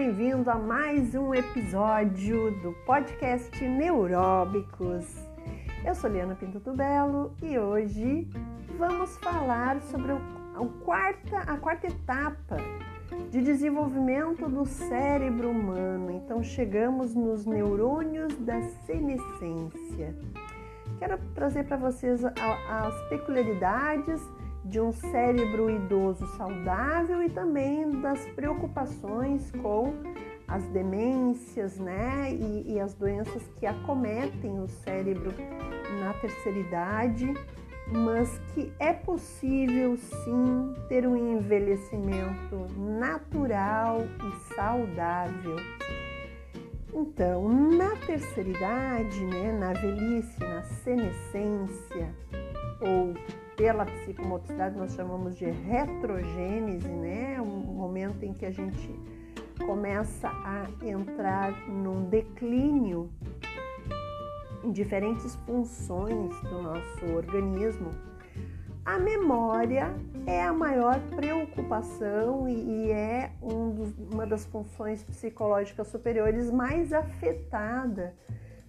bem-vindo a mais um episódio do podcast Neuróbicos. Eu sou Liana Pinto Tubelo e hoje vamos falar sobre a quarta, a quarta etapa de desenvolvimento do cérebro humano. Então chegamos nos neurônios da senescência. Quero trazer para vocês as peculiaridades de um cérebro idoso saudável e também das preocupações com as demências, né, e, e as doenças que acometem o cérebro na terceira idade, mas que é possível sim ter um envelhecimento natural e saudável. Então, na terceira idade, né, na velhice, na senescência, ou pela psicomotricidade nós chamamos de retrogênese, né? Um momento em que a gente começa a entrar num declínio em diferentes funções do nosso organismo. A memória é a maior preocupação e é um dos, uma das funções psicológicas superiores mais afetada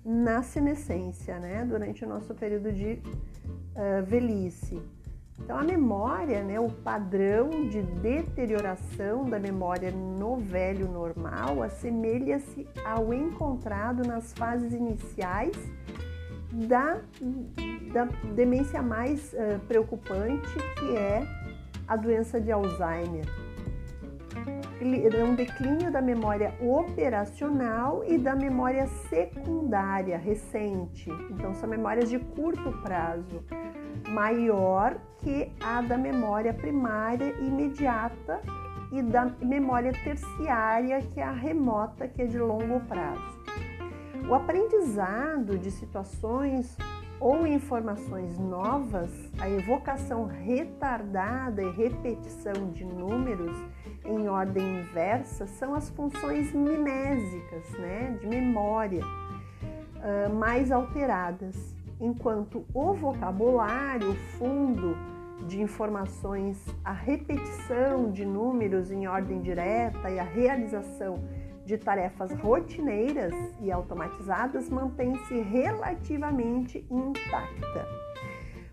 na senescência, né? Durante o nosso período de uh, velhice. Então, a memória, né, o padrão de deterioração da memória no velho normal assemelha-se ao encontrado nas fases iniciais da, da demência mais uh, preocupante, que é a doença de Alzheimer um declínio da memória operacional e da memória secundária recente. Então, são memórias de curto prazo, maior que a da memória primária imediata e da memória terciária, que é a remota, que é de longo prazo. O aprendizado de situações ou informações novas, a evocação retardada e repetição de números em ordem inversa são as funções mnemésicas, né, de memória, uh, mais alteradas, enquanto o vocabulário, o fundo de informações, a repetição de números em ordem direta e a realização de tarefas rotineiras e automatizadas mantém-se relativamente intacta.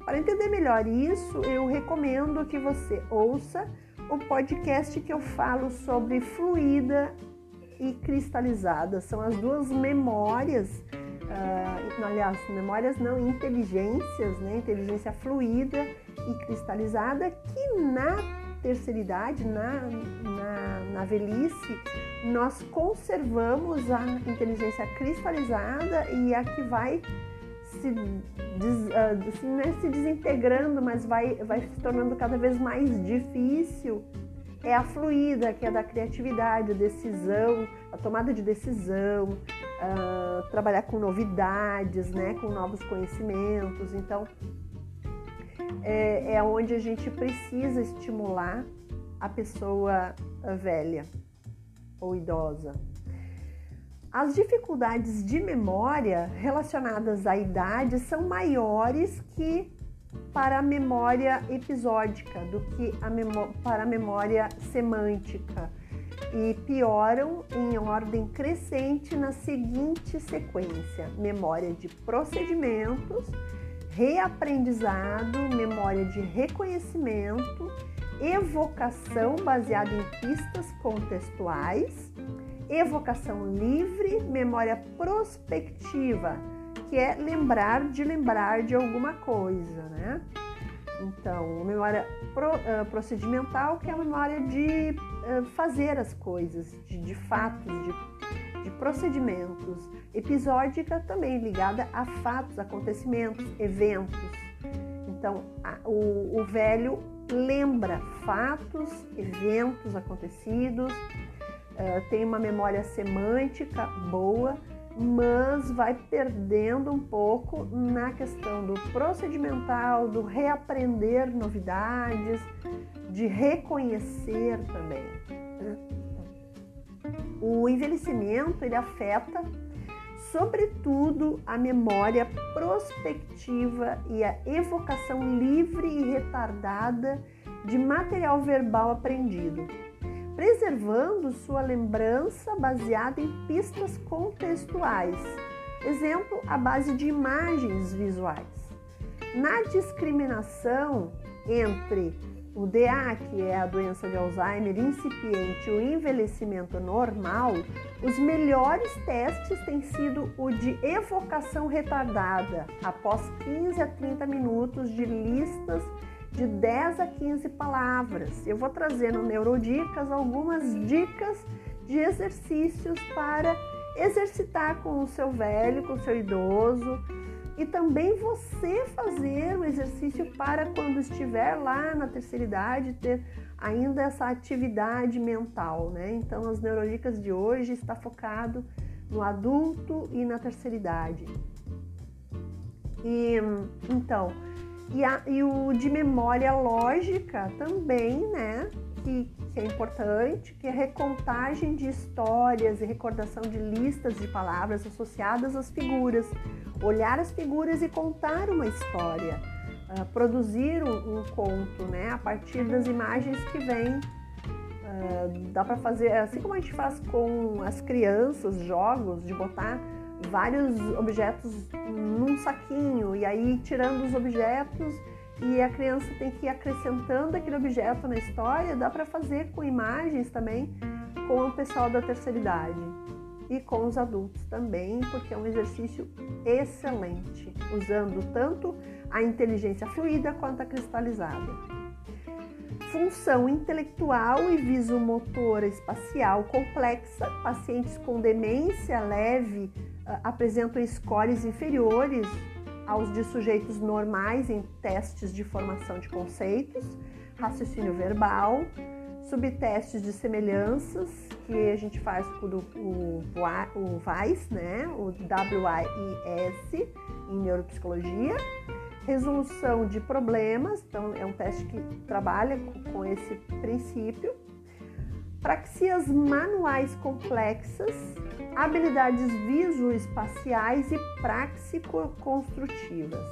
Para entender melhor isso, eu recomendo que você ouça o podcast que eu falo sobre fluida e cristalizada. São as duas memórias, uh, aliás, memórias não, inteligências, né? Inteligência fluida e cristalizada, que na terceira idade, na, na, na velhice, nós conservamos a inteligência cristalizada e a que vai se, des, uh, assim, né, se desintegrando, mas vai, vai se tornando cada vez mais difícil, é a fluida, que é da criatividade, a decisão, a tomada de decisão, uh, trabalhar com novidades, né, com novos conhecimentos. Então, é, é onde a gente precisa estimular a pessoa velha ou idosa. As dificuldades de memória relacionadas à idade são maiores que para a memória episódica do que a para a memória semântica e pioram em ordem crescente na seguinte sequência: memória de procedimentos, reaprendizado, memória de reconhecimento, evocação baseada em pistas contextuais evocação livre, memória prospectiva, que é lembrar de lembrar de alguma coisa, né? Então, memória pro, uh, procedimental, que é a memória de uh, fazer as coisas, de, de fatos, de, de, procedimentos. Episódica também ligada a fatos, acontecimentos, eventos. Então, a, o, o velho lembra fatos, eventos acontecidos, é, tem uma memória semântica boa, mas vai perdendo um pouco na questão do procedimental, do reaprender novidades, de reconhecer também. O envelhecimento ele afeta sobretudo a memória prospectiva e a evocação livre e retardada de material verbal aprendido preservando sua lembrança baseada em pistas contextuais. Exemplo, a base de imagens visuais. Na discriminação entre o DA, que é a doença de Alzheimer incipiente, e o envelhecimento normal, os melhores testes têm sido o de evocação retardada, após 15 a 30 minutos de listas de 10 a 15 palavras. Eu vou trazer no Neurodicas algumas dicas de exercícios para exercitar com o seu velho, com o seu idoso, e também você fazer o exercício para quando estiver lá na terceira idade ter ainda essa atividade mental, né? Então as neurodicas de hoje está focado no adulto e na terceira idade. E então, e, a, e o de memória lógica também, né? Que, que é importante, que é recontagem de histórias e recordação de listas de palavras associadas às figuras olhar as figuras e contar uma história, uh, produzir um, um, conto, né, a partir das imagens que vêm. Uh, dá para fazer, assim como a gente faz com as crianças, jogos, de botar vários objetos num saquinho e aí tirando os objetos e a criança tem que ir acrescentando aquele objeto na história, dá para fazer com imagens também com o pessoal da terceira idade e com os adultos também, porque é um exercício excelente, usando tanto a inteligência fluida quanto a cristalizada. Função intelectual e visomotora espacial complexa. Pacientes com demência leve uh, apresentam scores inferiores aos de sujeitos normais em testes de formação de conceitos, raciocínio verbal, subtestes de semelhanças que a gente faz com o, o, o né? o WIS em neuropsicologia, resolução de problemas, então é um teste que trabalha com, esse princípio, praxias manuais complexas, habilidades visoespaciais e praxico-construtivas.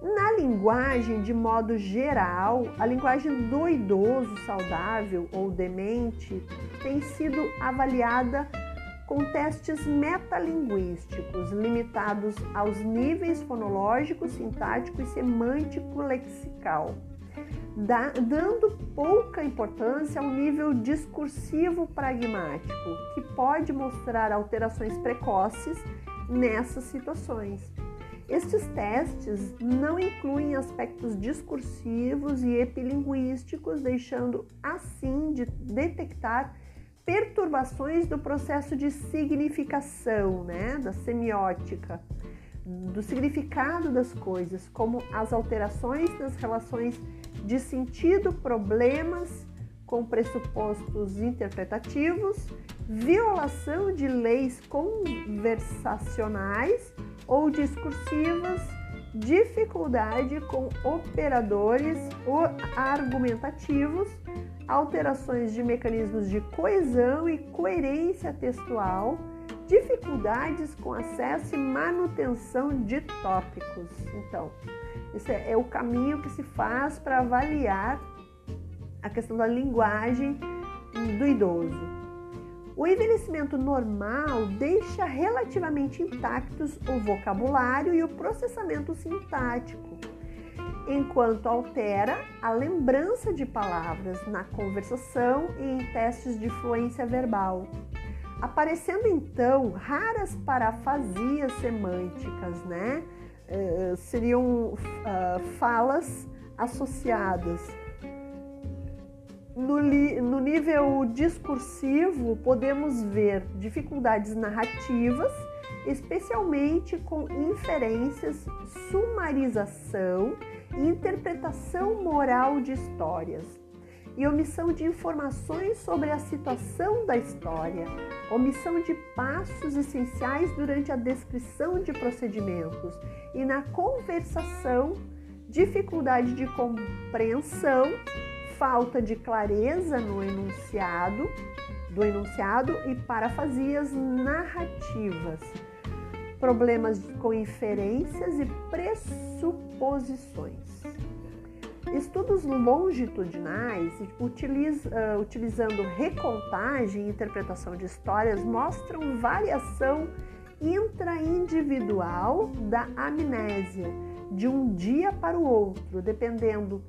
Na linguagem, de modo geral, a linguagem do idoso saudável ou demente tem sido avaliada com testes metalinguísticos limitados aos níveis fonológico, sintático e semântico-lexical, dando pouca importância ao nível discursivo pragmático, que pode mostrar alterações precoces nessas situações. Estes testes não incluem aspectos discursivos e epilinguísticos, deixando assim de detectar perturbações do processo de significação, né, da semiótica, do significado das coisas, como as alterações das relações de sentido, problemas com pressupostos interpretativos, violação de leis conversacionais ou discursivas, dificuldade com operadores argumentativos, alterações de mecanismos de coesão e coerência textual, dificuldades com acesso e manutenção de tópicos. Então, esse é o caminho que se faz para avaliar a questão da linguagem do idoso. O envelhecimento normal deixa relativamente intactos o vocabulário e o processamento sintático, enquanto altera a lembrança de palavras na conversação e em testes de fluência verbal. Aparecendo então raras parafasias semânticas, né? Uh, seriam uh, falas associadas no, no nível discursivo, podemos ver dificuldades narrativas, especialmente com inferências, sumarização interpretação moral de histórias, e omissão de informações sobre a situação da história, omissão de passos essenciais durante a descrição de procedimentos e na conversação, dificuldade de compreensão falta de clareza no enunciado, do enunciado e parafasias narrativas, problemas com inferências e pressuposições. Estudos longitudinais, utiliz, uh, utilizando recontagem e interpretação de histórias, mostram variação intraindividual da amnésia de um dia para o outro, dependendo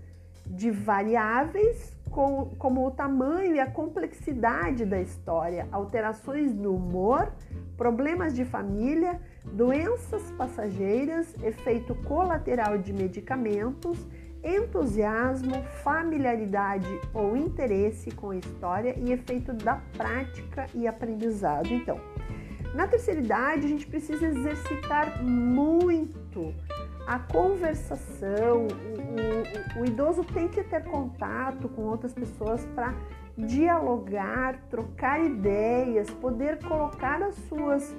de variáveis como o tamanho e a complexidade da história, alterações no humor, problemas de família, doenças passageiras, efeito colateral de medicamentos, entusiasmo, familiaridade ou interesse com a história e efeito da prática e aprendizado. Então, na terceira idade, a gente precisa exercitar muito a conversação, o, o, o, idoso tem que ter contato com outras pessoas para dialogar, trocar ideias, poder colocar as suas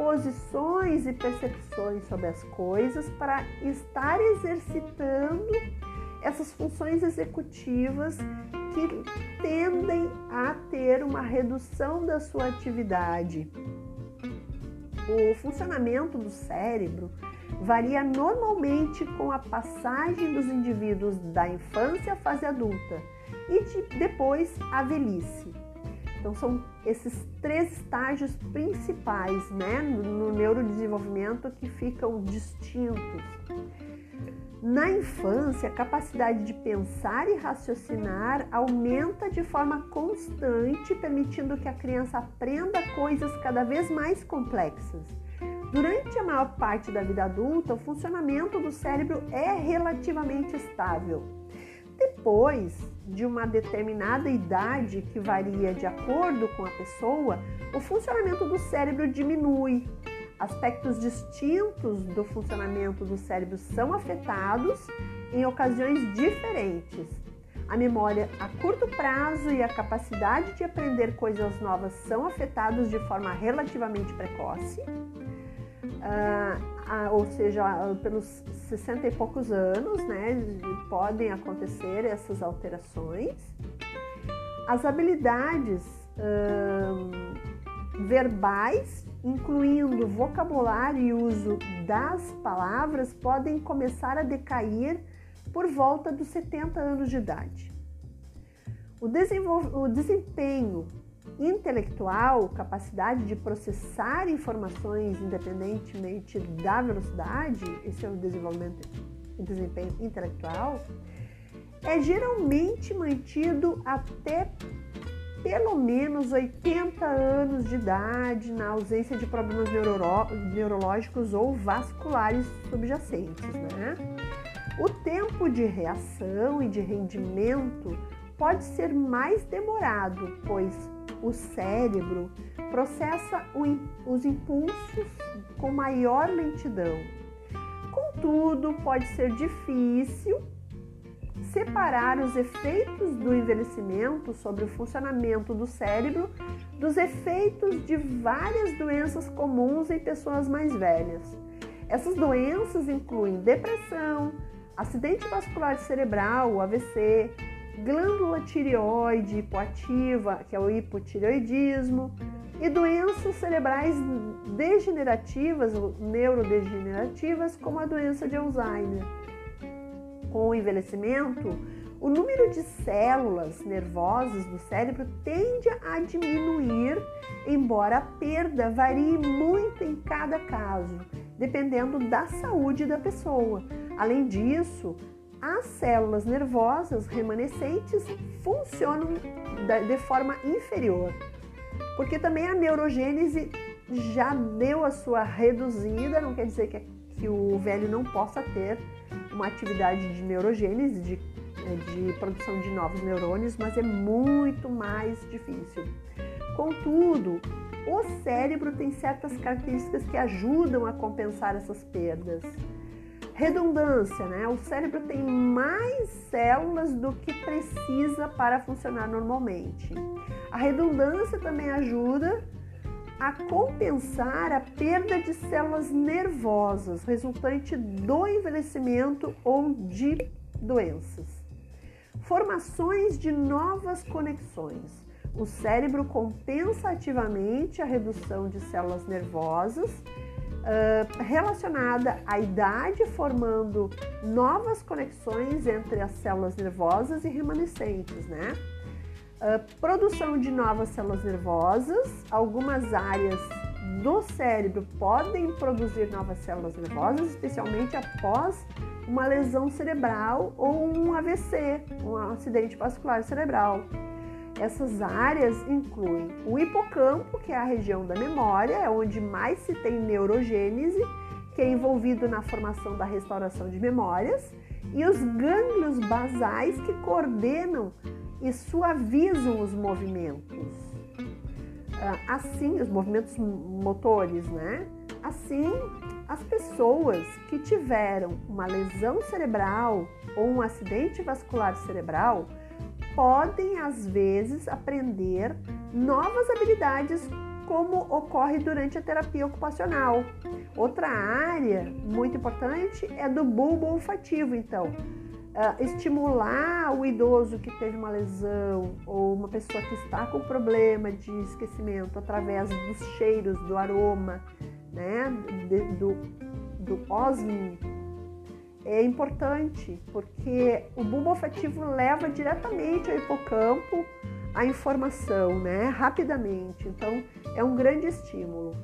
posições e percepções sobre as coisas para estar exercitando essas funções executivas que tendem a ter uma redução da sua atividade. O funcionamento do cérebro varia normalmente com a passagem dos indivíduos da infância à fase adulta e de, depois à velhice. Então são esses três estágios principais né, no, no neurodesenvolvimento que ficam distintos. Na infância, a capacidade de pensar e raciocinar aumenta de forma constante, permitindo que a criança aprenda coisas cada vez mais complexas. Durante a maior parte da vida adulta, o funcionamento do cérebro é relativamente estável. Depois de uma determinada idade, que varia de acordo com a pessoa, o funcionamento do cérebro diminui. Aspectos distintos do funcionamento do cérebro são afetados em ocasiões diferentes. A memória a curto prazo e a capacidade de aprender coisas novas são afetados de forma relativamente precoce ah, ou seja, pelos 60 e poucos anos, né, podem acontecer essas alterações. As habilidades verbais, incluindo vocabulário e uso das palavras, podem começar a decair por volta dos 70 anos de idade. O, o desempenho intelectual, capacidade de processar informações independentemente da velocidade, esse é o desenvolvimento e desempenho intelectual, é geralmente mantido até pelo menos 80 anos de idade, na ausência de problemas neurológicos ou vasculares subjacentes. Né? O tempo de reação e de rendimento pode ser mais demorado, pois o cérebro processa os impulsos com maior lentidão. Contudo, pode ser difícil separar os efeitos do envelhecimento sobre o funcionamento do cérebro dos efeitos de várias doenças comuns em pessoas mais velhas. Essas doenças incluem depressão, acidente vascular cerebral, AVC, glândula tireoide hipoativa, que é o hipotireoidismo, e doenças cerebrais degenerativas, neurodegenerativas, como a doença de Alzheimer. Com o envelhecimento, o número de células nervosas do cérebro tende a diminuir, embora a perda varie muito em cada caso, dependendo da saúde da pessoa. Além disso, as células nervosas remanescentes funcionam de forma inferior, porque também a neurogênese já deu a sua reduzida, não quer dizer que, que o velho não possa ter uma atividade de neurogênese, de, de produção de novos neurônios, mas é muito mais difícil. Contudo, o cérebro tem certas características que ajudam a compensar essas perdas. Redundância, né? O cérebro tem mais células do que precisa para funcionar normalmente. A redundância também ajuda a compensar a perda de células nervosas resultante do envelhecimento ou de doenças. Formações de novas conexões. O cérebro compensa ativamente a redução de células nervosas uh, relacionada à idade, formando novas conexões entre as células nervosas e remanescentes, né? Uh, produção de novas células nervosas, algumas áreas do cérebro podem produzir novas células nervosas, especialmente após uma lesão cerebral ou um AVC, um acidente vascular cerebral. Essas áreas incluem o hipocampo, que é a região da memória, é onde mais se tem neurogênese, que é envolvido na formação da restauração de memórias, e os gânglios basais que coordenam e suavizam os movimentos. Ah, assim, os movimentos motores, né? Assim, as pessoas que tiveram uma lesão cerebral ou um acidente vascular cerebral podem às vezes aprender novas habilidades como ocorre durante a terapia ocupacional. Outra área muito importante é do bulbo olfativo, então. Uh, estimular o idoso que teve uma lesão ou uma pessoa que está com problema de esquecimento através dos cheiros, do aroma, né, do, do osmo é importante porque o bulbo afetivo leva diretamente ao hipocampo a informação, né, rapidamente. Então, é um grande estímulo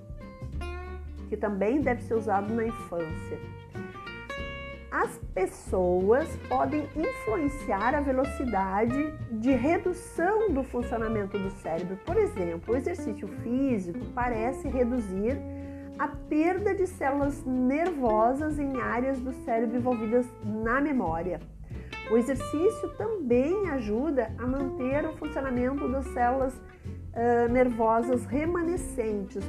que também deve ser usado na infância. As pessoas podem influenciar a velocidade de redução do funcionamento do cérebro. Por exemplo, o exercício físico parece reduzir a perda de células nervosas em áreas do cérebro envolvidas na memória. O exercício também ajuda a manter o funcionamento das células uh, nervosas remanescentes.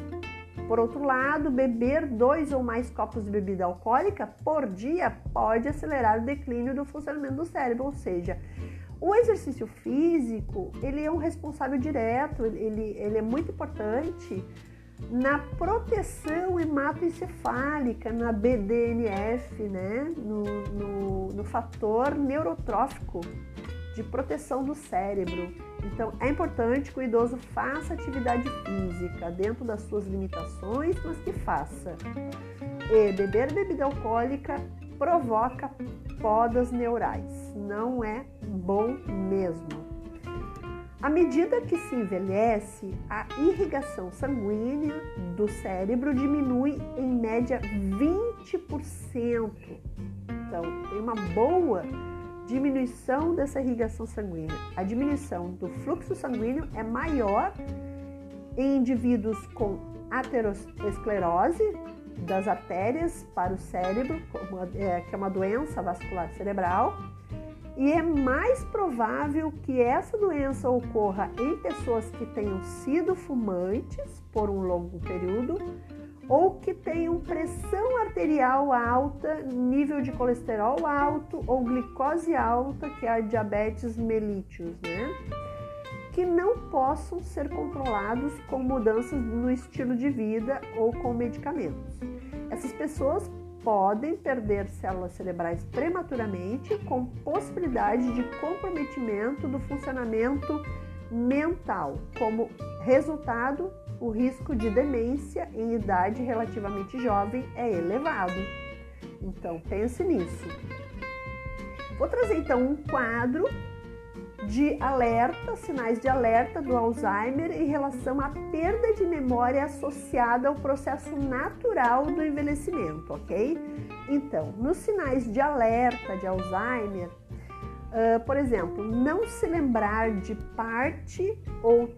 Por outro lado, beber dois ou mais copos de bebida alcoólica por dia pode acelerar o declínio do funcionamento do cérebro, ou seja, o exercício físico ele é um responsável direto, ele, ele é muito importante na proteção hematoencefálica, na BDNF, né? no, no, no fator neurotrófico de proteção do cérebro. Então, é importante que o idoso faça atividade física dentro das suas limitações, mas que faça. E beber bebida alcoólica provoca podas neurais. Não é bom mesmo. À medida que se envelhece, a irrigação sanguínea do cérebro diminui em média 20%. Então, tem uma boa diminuição dessa irrigação sanguínea. A diminuição do fluxo sanguíneo é maior em indivíduos com aterosclerose das artérias para o cérebro, é, que é uma doença vascular cerebral, e é mais provável que essa doença ocorra em pessoas que tenham sido fumantes por um longo período ou que tenham pressão arterial alta, nível de colesterol alto ou glicose alta, que é a diabetes mellitus, né? Que não possam ser controlados com mudanças no estilo de vida ou com medicamentos. Essas pessoas podem perder células cerebrais prematuramente, com possibilidade de comprometimento do funcionamento mental. Como resultado, o risco de demência em idade relativamente jovem é elevado. Então, pense nisso. Vou trazer então um quadro de alerta, sinais de alerta do Alzheimer em relação à perda de memória associada ao processo natural do envelhecimento, ok? Então, nos sinais de alerta de Alzheimer, uh, por exemplo, não se lembrar de parte ou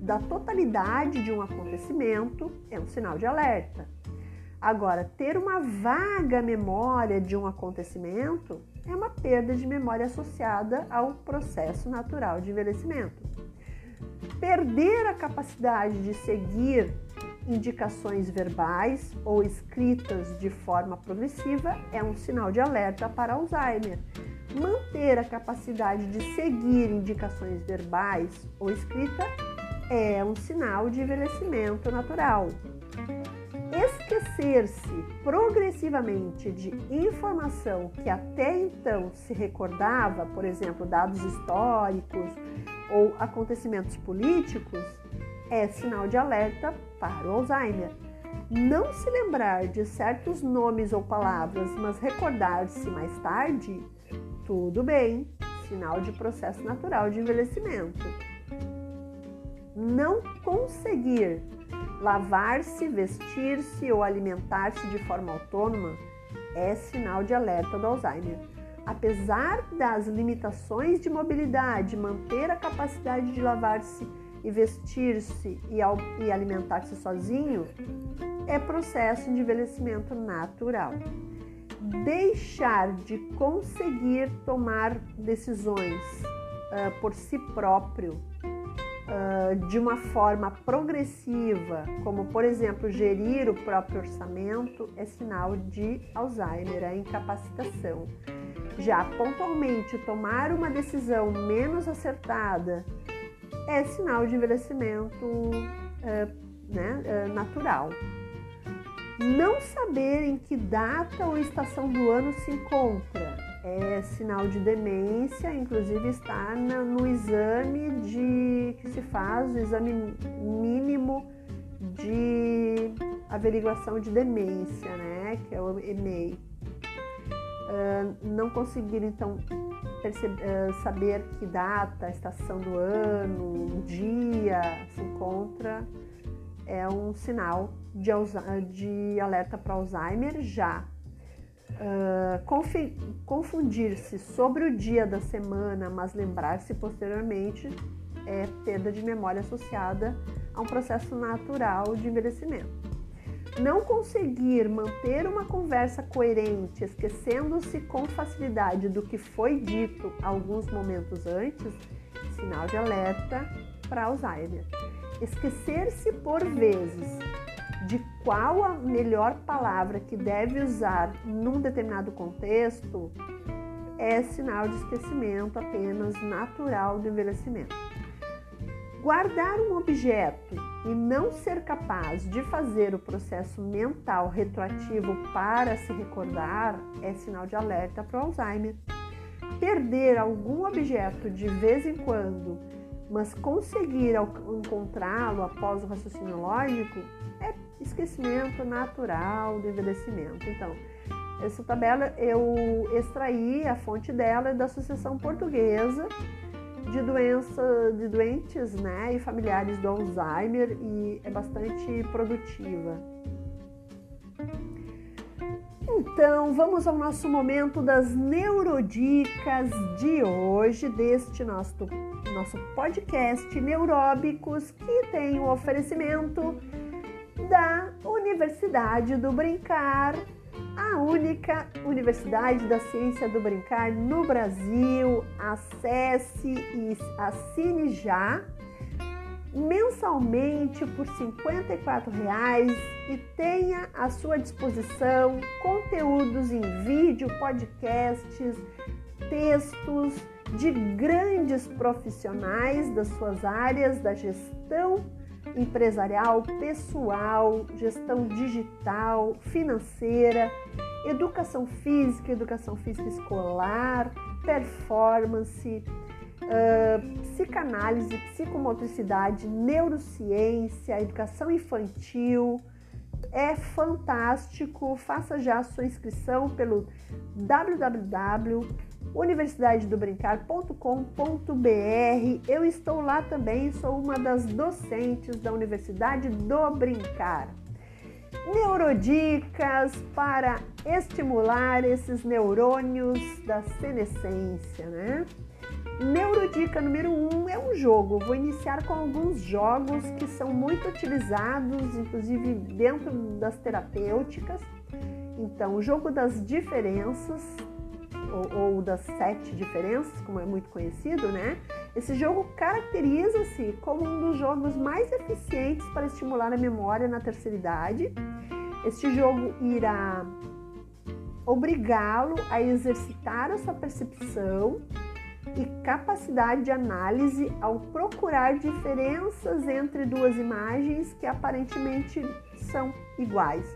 da totalidade de um acontecimento é um sinal de alerta. Agora, ter uma vaga memória de um acontecimento é uma perda de memória associada ao processo natural de envelhecimento. Perder a capacidade de seguir indicações verbais ou escritas de forma progressiva é um sinal de alerta para Alzheimer. Manter a capacidade de seguir indicações verbais ou escrita é um sinal de envelhecimento natural esquecer-se progressivamente de informação que até então se recordava, por exemplo, dados históricos ou acontecimentos políticos, é sinal de alerta para o Alzheimer. Não se lembrar de certos nomes ou palavras, mas recordar-se mais tarde, tudo bem, sinal de processo natural de envelhecimento. Não conseguir lavar-se, vestir-se ou alimentar-se de forma autônoma é sinal de alerta do Alzheimer. Apesar das limitações de mobilidade, manter a capacidade de lavar-se e vestir-se e, alimentar-se sozinho é processo de envelhecimento natural. Deixar de conseguir tomar decisões uh, por si próprio de uma forma progressiva, como por exemplo gerir o próprio orçamento, é sinal de Alzheimer, é incapacitação. Já pontualmente tomar uma decisão menos acertada é sinal de envelhecimento né, natural. Não saber em que data ou estação do ano se encontra é sinal de demência, inclusive está no exame de que se faz, o exame mínimo de averiguação de demência, né, que é o EMEI. Uh, não conseguir então perceber, uh, saber que data, estação do ano, dia se encontra é um sinal de, de alerta para Alzheimer já Uh, confundir-se sobre o dia da semana, mas lembrar-se posteriormente é perda de memória associada a um processo natural de envelhecimento. Não conseguir manter uma conversa coerente, esquecendo-se com facilidade do que foi dito alguns momentos antes, sinal de alerta para Alzheimer. Esquecer-se por vezes de qual a melhor palavra que deve usar num determinado contexto é sinal de esquecimento apenas natural do envelhecimento. Guardar um objeto e não ser capaz de fazer o processo mental retroativo para se recordar é sinal de alerta para o Alzheimer. Perder algum objeto de vez em quando, mas conseguir encontrá-lo após o raciocínio lógico é esquecimento natural do envelhecimento. Então, essa tabela eu extraí a fonte dela da Associação Portuguesa de doença de doentes, né, e familiares do Alzheimer e é bastante produtiva. Então, vamos ao nosso momento das neurodicas de hoje, deste nosso, nosso podcast Neuróbicos, que tem o um oferecimento da Universidade do Brincar, a única Universidade da Ciência do Brincar no Brasil. Acesse e assine já mensalmente por R$ 54,00 e tenha à sua disposição conteúdos em vídeo, podcasts, textos de grandes profissionais das suas áreas da gestão empresarial, pessoal, gestão digital, financeira, educação física, educação física escolar, performance, uh, psicanálise, psicomotricidade, neurociência, educação infantil. É fantástico. Faça já a sua inscrição pelo www universidadedobrincar.com.br. Eu estou lá também, sou uma das docentes da Universidade do Brincar. Neurodicas para estimular esses neurônios da senescência, né? Neurodica número 1 um é um jogo. Vou iniciar com alguns jogos que são muito utilizados, inclusive dentro das terapêuticas. Então, o jogo das diferenças, ou, ou das sete diferenças, como é muito conhecido, né? Esse jogo caracteriza-se como um dos jogos mais eficientes para estimular a memória na terceira idade. Este jogo irá obrigá-lo a exercitar a sua percepção e capacidade de análise ao procurar diferenças entre duas imagens que aparentemente são iguais.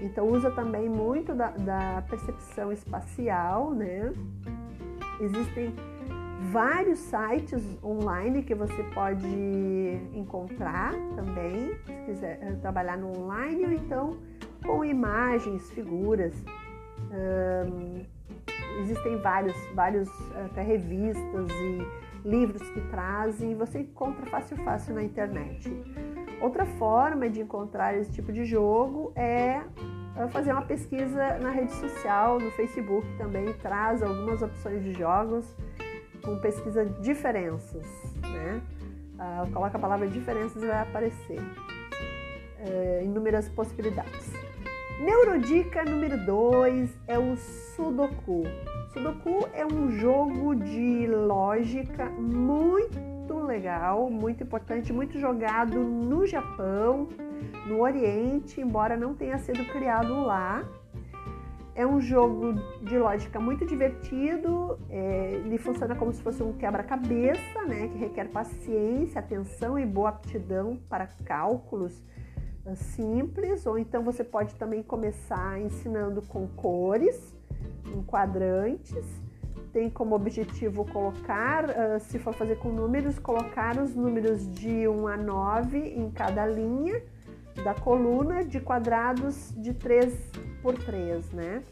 Então usa também muito da, da percepção espacial, né? Existem vários sites online que você pode encontrar também, se quiser eh, trabalhar no online ou então com imagens, figuras. Existem vários, vários até revistas e livros que trazem, você encontra fácil fácil na internet. Outra forma de encontrar esse tipo de jogo é fazer uma pesquisa na rede social, no Facebook também traz algumas opções de jogos com pesquisa diferenças, né? Uh, coloca a palavra diferenças e vai aparecer uh, inúmeras possibilidades. Neurodica número 2 é o Sudoku. Sudoku é um jogo de lógica muito legal, muito importante, muito jogado no Japão, no Oriente, embora não tenha sido criado lá. É um jogo de lógica muito divertido, é, ele funciona como se fosse um quebra-cabeça, né, que requer paciência, atenção e boa aptidão para cálculos uh, simples, ou então você pode também começar ensinando com cores, em quadrantes, tem como objetivo colocar, uh, se for fazer com números, colocar os números de 1 a 9 em cada linha da coluna de quadrados de 3 por 3, né?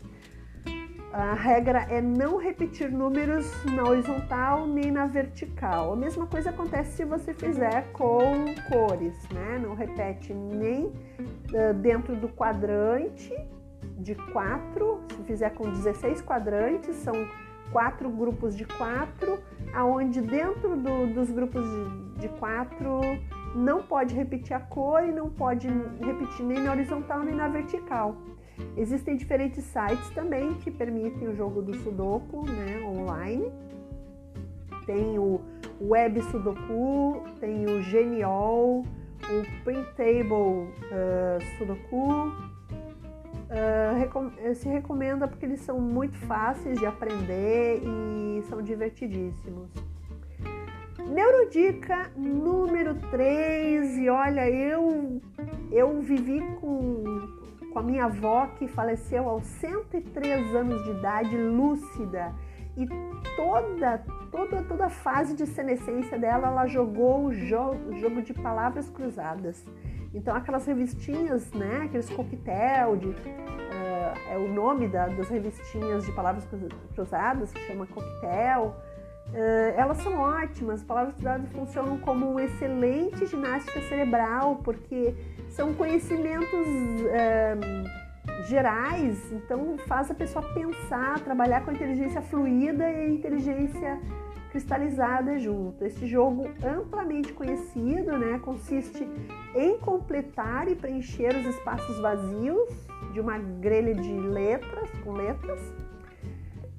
A regra é não repetir números na horizontal nem na vertical. A mesma coisa acontece se você fizer com cores, né? Não repete nem uh, dentro do quadrante de 4, se fizer com 16 quadrantes, são quatro grupos de quatro, aonde dentro do, dos grupos de, de quatro não pode repetir a cor e não pode repetir nem na horizontal nem na vertical. Existem diferentes sites também que permitem o jogo do Sudoku né, online. Tem o Web Sudoku, tem o Genial, o Printable uh, Sudoku. Uh, se recomenda porque eles são muito fáceis de aprender e são divertidíssimos. Neurodica número 3, e olha, eu, eu vivi com, com a minha avó que faleceu aos 103 anos de idade, lúcida, e toda, toda, toda a fase de senescência dela, ela jogou o jogo, o jogo de palavras cruzadas. Então, aquelas revistinhas, né, aqueles coquetel de. Uh, é o nome da, das revistinhas de palavras cruzadas, que chama coquetel. Uh, elas são ótimas, palavras cruzadas funcionam como uma excelente ginástica cerebral, porque são conhecimentos uh, gerais, então faz a pessoa pensar, trabalhar com a inteligência fluida e a inteligência cristalizada junto. Este jogo amplamente conhecido, né, consiste em completar e preencher os espaços vazios de uma grelha de letras, com letras,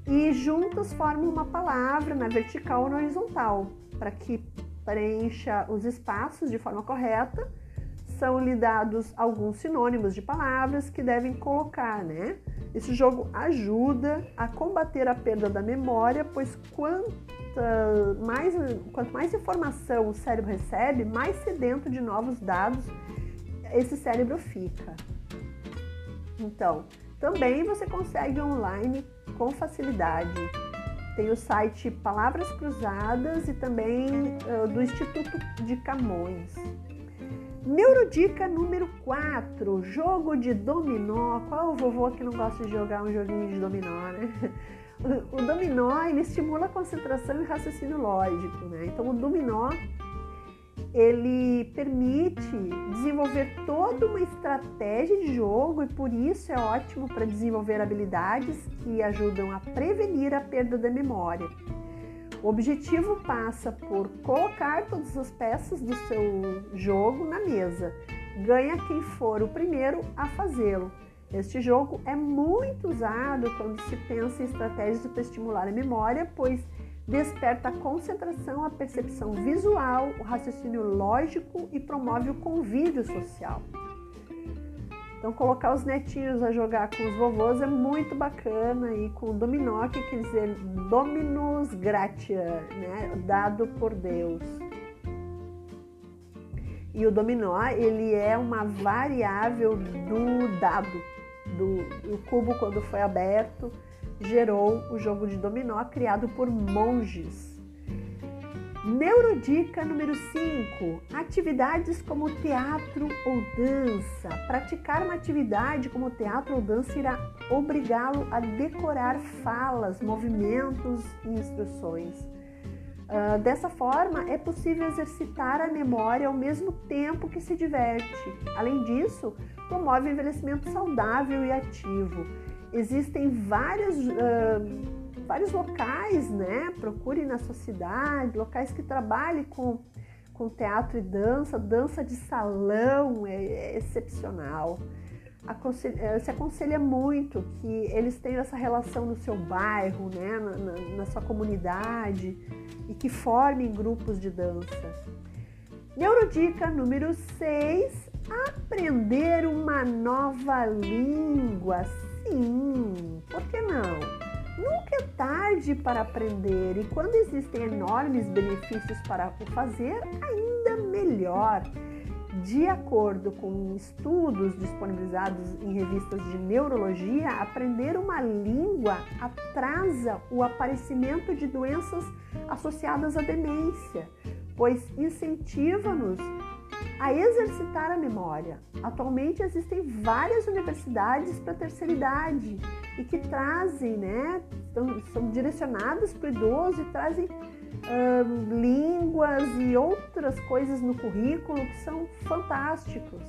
e juntos formam uma palavra na vertical ou na horizontal, para que preencha os espaços de forma correta. São lhe dados alguns sinônimos de palavras que devem colocar, né? Esse jogo ajuda a combater a perda da memória, pois quanto mais, quanto mais informação o cérebro recebe, mais sedento de novos dados esse cérebro fica. Então, também você consegue online com facilidade. Tem o site Palavras Cruzadas e também uh, do Instituto de Camões. Neurodica número 4, jogo de dominó. Qual o vovô que não gosta de jogar um joguinho de dominó, né? O dominó ele estimula a concentração e raciocínio lógico, né? Então o dominó ele permite desenvolver toda uma estratégia de jogo e por isso é ótimo para desenvolver habilidades que ajudam a prevenir a perda da memória. O objetivo passa por colocar todas as peças do seu jogo na mesa. Ganha quem for o primeiro a fazê-lo. Este jogo é muito usado quando se pensa em estratégias para estimular a memória, pois desperta a concentração, a percepção visual, o raciocínio lógico e promove o convívio social. Então, colocar os netinhos a jogar com os vovôs é muito bacana e com o dominó, que quer dizer dominus gratia, né? dado por Deus. E o dominó, ele é uma variável do dado, do, do cubo quando foi aberto, gerou o jogo de dominó criado por monges. Neurodica número 5: atividades como teatro ou dança. Praticar uma atividade como teatro ou dança irá obrigá-lo a decorar falas, movimentos e instruções. Uh, dessa forma, é possível exercitar a memória ao mesmo tempo que se diverte. Além disso, promove envelhecimento saudável e ativo. Existem várias. Uh, vários locais, né? Procure na sua cidade, locais que trabalhem com, com teatro e dança, dança de salão é, é excepcional. Aconselha, eh, se aconselha muito que eles tenham essa relação no seu bairro, né? na, na, na sua comunidade e que formem grupos de dança. Neurodica número 6: aprender uma nova língua. Sim, por que não? Nunca é tarde para aprender e quando existem enormes benefícios para o fazer, ainda melhor. De acordo com estudos disponibilizados em revistas de neurologia, aprender uma língua atrasa o aparecimento de doenças associadas à demência, pois incentiva-nos a exercitar a memória. Atualmente existem várias universidades para a terceira idade e que trazem, né, são, direcionadas para o idoso e trazem línguas e outras coisas no currículo que são fantásticos.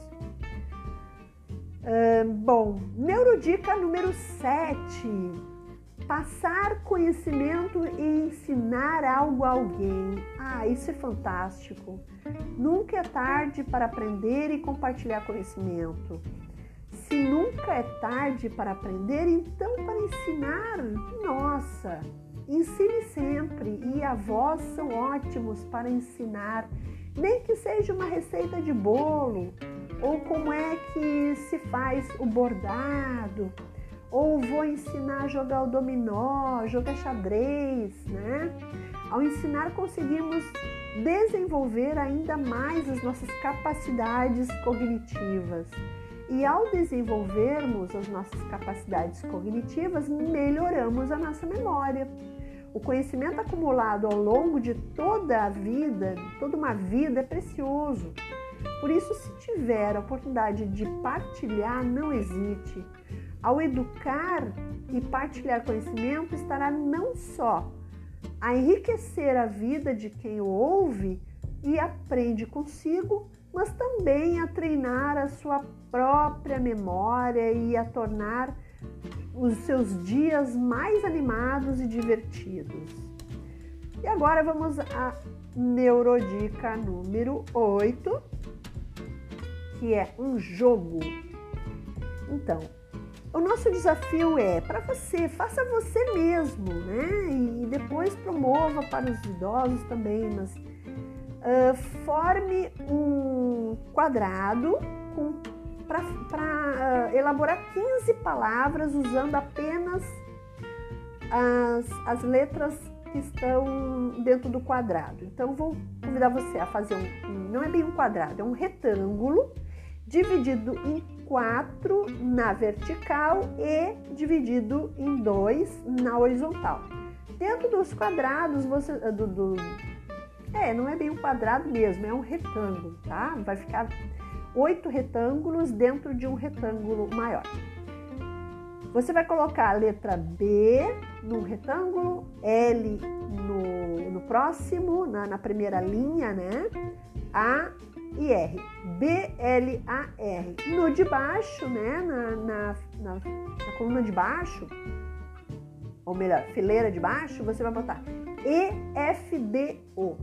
bom, Neurodica número 7 Passar conhecimento e ensinar algo a alguém. Ah, isso é fantástico. Nunca é tarde para aprender e compartilhar conhecimento. Se nunca é tarde para aprender, então para ensinar, nossa, ensine sempre e avós são ótimos para ensinar, nem que seja uma receita de bolo ou como é que se faz o bordado ou vou ensinar a jogar o dominó, jogar xadrez, né? Ao ensinar, conseguimos desenvolver ainda mais as nossas capacidades cognitivas. E ao desenvolvermos as nossas capacidades cognitivas, melhoramos a nossa memória. O conhecimento acumulado ao longo de toda a vida, toda uma vida, é precioso. Por isso, se tiver a oportunidade de partilhar, não hesite. Ao educar e partilhar conhecimento, estará não só a enriquecer a vida de quem o ouve e aprende consigo, mas também a treinar a sua própria memória e a tornar os seus dias mais animados e divertidos. E agora vamos à neurodica número 8, que é um jogo. Então, o nosso desafio é para você, faça você mesmo, né? E depois promova para os idosos também, mas uh, forme um quadrado para uh, elaborar 15 palavras usando apenas as, as letras que estão dentro do quadrado. Então, vou convidar você a fazer um, não é bem um quadrado, é um retângulo dividido em quatro na vertical e dividido em dois na horizontal. Dentro dos quadrados, você. Do, do, é, não é bem um quadrado mesmo, é um retângulo, tá? Vai ficar oito retângulos dentro de um retângulo maior. Você vai colocar a letra B no retângulo, L no, no próximo, na, na primeira linha, né? A e R. B-L-A-R. No de baixo, né? Na, na, na, na, coluna de baixo, ou melhor, fileira de baixo, você vai botar E-F-D-O.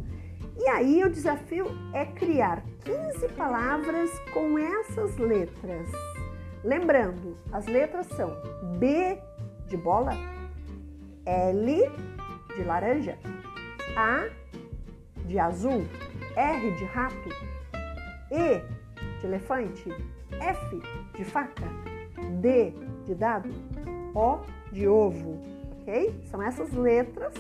E aí o desafio é criar 15 palavras com essas letras. Lembrando, as letras são B de bola, L de laranja, A de azul, R de rato, e de elefante, F de faca, D de dado, O de ovo, ok? São essas letras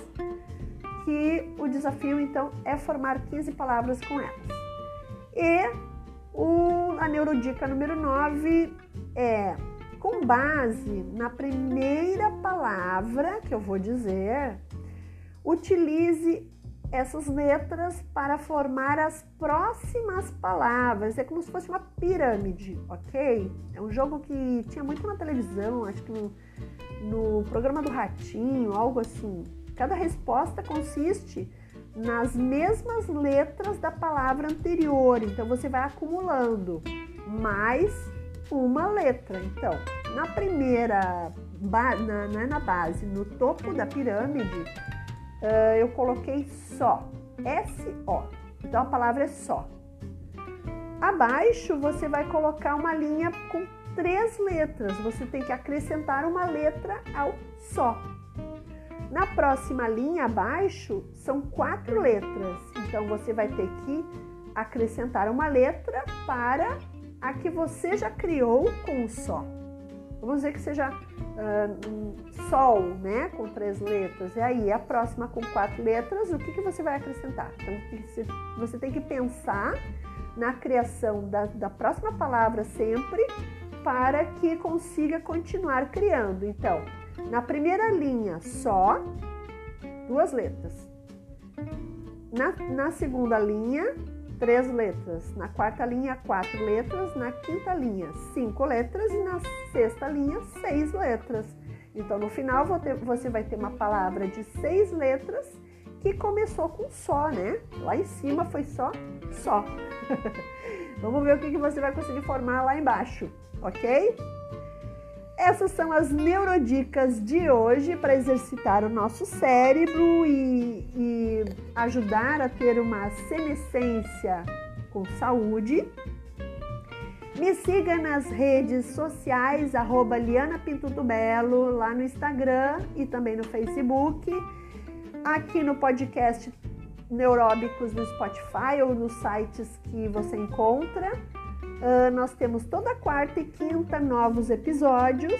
que o desafio então é formar 15 palavras com elas. E o, a neurodica número 9 é com base na primeira palavra que eu vou dizer, utilize essas letras para formar as próximas palavras. É como se fosse uma pirâmide, ok? É um jogo que tinha muito na televisão, acho que no, no programa do Ratinho, algo assim. Cada resposta consiste nas mesmas letras da palavra anterior, então você vai acumulando mais uma letra. Então, na primeira, na, não é na base, no topo da pirâmide, uh, eu coloquei só, S-O. Então a palavra é só. Abaixo você vai colocar uma linha com três letras. Você tem que acrescentar uma letra ao só. Na próxima linha abaixo são quatro letras. Então você vai ter que acrescentar uma letra para a que você já criou com o só. Vamos dizer que seja uh, sol, né? Com três letras. E aí, a próxima com quatro letras, o que, que você vai acrescentar? Então, você tem que pensar na criação da, da próxima palavra sempre para que consiga continuar criando. Então, na primeira linha, só, duas letras. Na, na segunda linha, três letras. Na quarta linha, quatro letras. Na quinta linha, cinco letras. E na sexta linha, seis letras. Então, no final, você vai ter uma palavra de seis letras que começou com só, né? Lá em cima foi só, só. Vamos ver o que você vai conseguir formar lá embaixo, ok? Essas são as neurodicas de hoje para exercitar o nosso cérebro e, e ajudar a ter uma senescência com saúde. Me siga nas redes sociais, arroba Liana Pinto do Belo, lá no Instagram e também no Facebook. Aqui no podcast Neuróbicos no Spotify ou nos sites que você encontra. Uh, nós temos toda quarta e quinta novos episódios.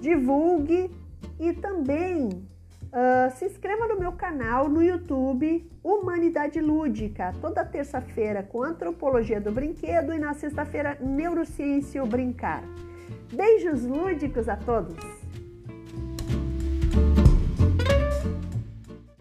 Divulgue e também uh, se inscreva no meu canal no YouTube Humanidade Lúdica, toda terça-feira com Antropologia do Brinquedo e na sexta-feira Neurociência ou Brincar. Beijos lúdicos a todos!